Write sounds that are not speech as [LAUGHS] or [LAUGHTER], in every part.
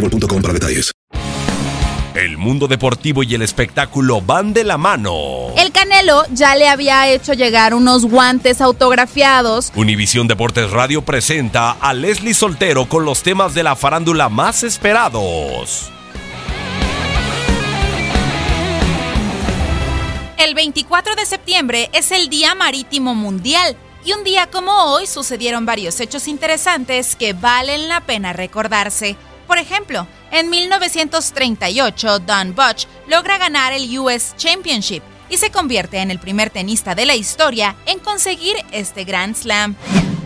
boostmobile.com para detalles. El mundo deportivo y el espectáculo van de la mano. El Canelo ya le había hecho llegar unos guantes autografiados. Univisión Deportes Radio presenta a Leslie Soltero con los temas de la farándula más esperados. El 24 de septiembre es el Día Marítimo Mundial y un día como hoy sucedieron varios hechos interesantes que valen la pena recordarse. Por ejemplo, en 1938 Don Butch logra ganar el US Championship y se convierte en el primer tenista de la historia en conseguir este Grand Slam.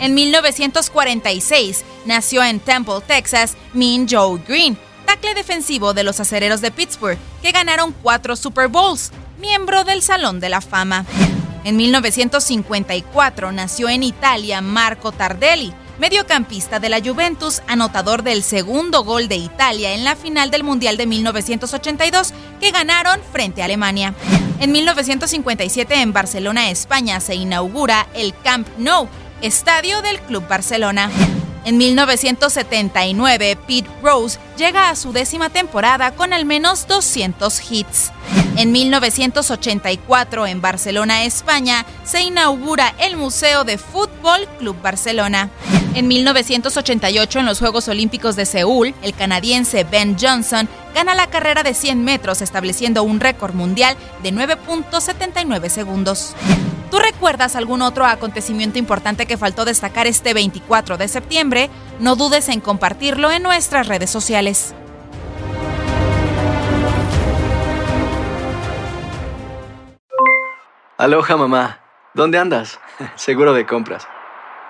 En 1946 nació en Temple, Texas, Mean Joe Green, tackle defensivo de los acereros de Pittsburgh, que ganaron cuatro Super Bowls, miembro del Salón de la Fama. En 1954 nació en Italia Marco Tardelli, mediocampista de la Juventus, anotador del segundo gol de Italia en la final del Mundial de 1982 que ganaron frente a Alemania. En 1957 en Barcelona, España, se inaugura el Camp Nou, estadio del Club Barcelona. En 1979, Pete Rose llega a su décima temporada con al menos 200 hits. En 1984, en Barcelona, España, se inaugura el Museo de Fútbol Club Barcelona. En 1988, en los Juegos Olímpicos de Seúl, el canadiense Ben Johnson gana la carrera de 100 metros, estableciendo un récord mundial de 9.79 segundos. ¿Tú recuerdas algún otro acontecimiento importante que faltó destacar este 24 de septiembre? No dudes en compartirlo en nuestras redes sociales. Aloha mamá. ¿Dónde andas? [LAUGHS] Seguro de compras.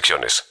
restricciones.